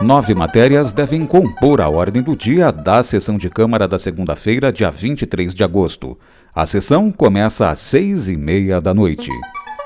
Nove matérias devem compor a ordem do dia da sessão de Câmara da segunda-feira, dia 23 de agosto. A sessão começa às seis e meia da noite.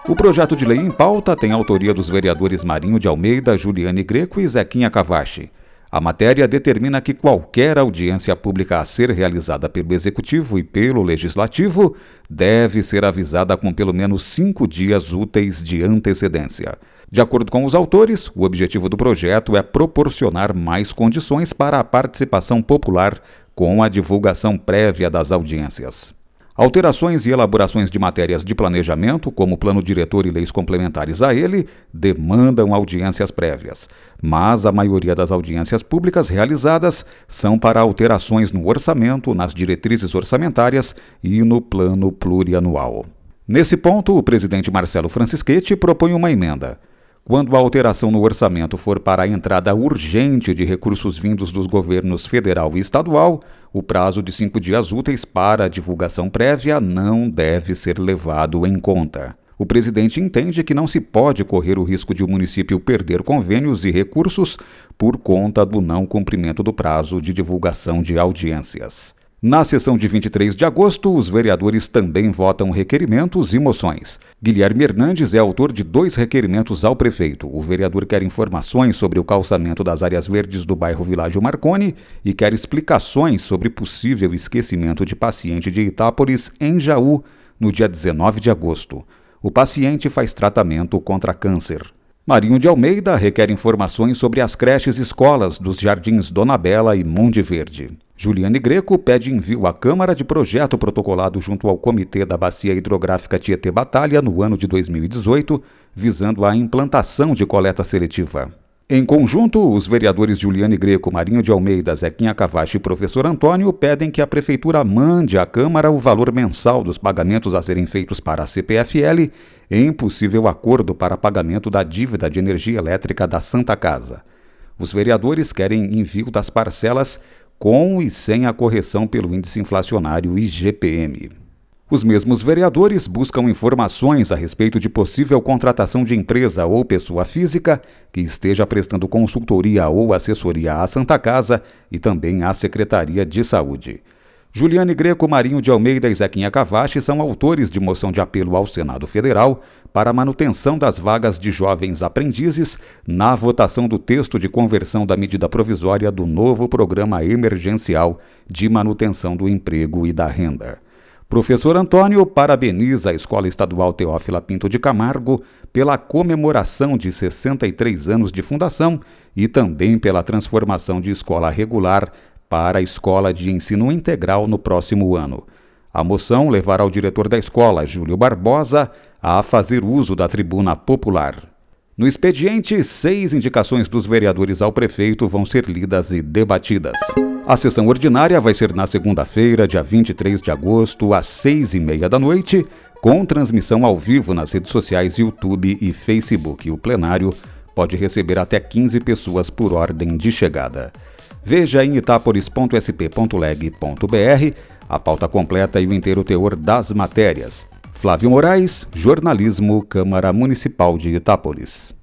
O projeto de lei em pauta tem autoria dos vereadores Marinho de Almeida, Juliane Greco e Zequinha Cavachi. A matéria determina que qualquer audiência pública a ser realizada pelo Executivo e pelo Legislativo deve ser avisada com pelo menos cinco dias úteis de antecedência. De acordo com os autores, o objetivo do projeto é proporcionar mais condições para a participação popular com a divulgação prévia das audiências. Alterações e elaborações de matérias de planejamento, como plano diretor e leis complementares a ele, demandam audiências prévias, mas a maioria das audiências públicas realizadas são para alterações no orçamento, nas diretrizes orçamentárias e no plano plurianual. Nesse ponto, o presidente Marcelo Francischetti propõe uma emenda. Quando a alteração no orçamento for para a entrada urgente de recursos vindos dos governos federal e estadual, o prazo de cinco dias úteis para a divulgação prévia não deve ser levado em conta. O presidente entende que não se pode correr o risco de o município perder convênios e recursos por conta do não cumprimento do prazo de divulgação de audiências. Na sessão de 23 de agosto, os vereadores também votam requerimentos e moções. Guilherme Hernandes é autor de dois requerimentos ao prefeito. O vereador quer informações sobre o calçamento das áreas verdes do bairro Világio Marconi e quer explicações sobre possível esquecimento de paciente de Itápolis em Jaú no dia 19 de agosto. O paciente faz tratamento contra câncer. Marinho de Almeida requer informações sobre as creches e escolas dos Jardins Dona Bela e Monde Verde. Juliane Greco pede envio à Câmara de projeto protocolado junto ao Comitê da Bacia Hidrográfica Tietê Batalha no ano de 2018, visando a implantação de coleta seletiva. Em conjunto, os vereadores Juliane Greco, Marinho de Almeida, Zequinha Cavache e professor Antônio pedem que a Prefeitura mande à Câmara o valor mensal dos pagamentos a serem feitos para a CPFL em possível acordo para pagamento da dívida de energia elétrica da Santa Casa. Os vereadores querem envio das parcelas com e sem a correção pelo índice inflacionário IGPM. Os mesmos vereadores buscam informações a respeito de possível contratação de empresa ou pessoa física que esteja prestando consultoria ou assessoria à Santa Casa e também à Secretaria de Saúde. Juliane Greco, Marinho de Almeida e Zequinha Cavache são autores de moção de apelo ao Senado Federal para a manutenção das vagas de jovens aprendizes na votação do texto de conversão da medida provisória do novo Programa Emergencial de Manutenção do Emprego e da Renda. Professor Antônio parabeniza a Escola Estadual Teófila Pinto de Camargo pela comemoração de 63 anos de fundação e também pela transformação de escola regular para a Escola de Ensino Integral no próximo ano. A moção levará o diretor da escola, Júlio Barbosa, a fazer uso da tribuna popular. No expediente, seis indicações dos vereadores ao prefeito vão ser lidas e debatidas. A sessão ordinária vai ser na segunda-feira, dia 23 de agosto, às seis e meia da noite, com transmissão ao vivo nas redes sociais YouTube e Facebook. O plenário pode receber até 15 pessoas por ordem de chegada. Veja em itaporis.sp.leg.br a pauta completa e o inteiro teor das matérias. Flávio Moraes, Jornalismo, Câmara Municipal de Itápolis.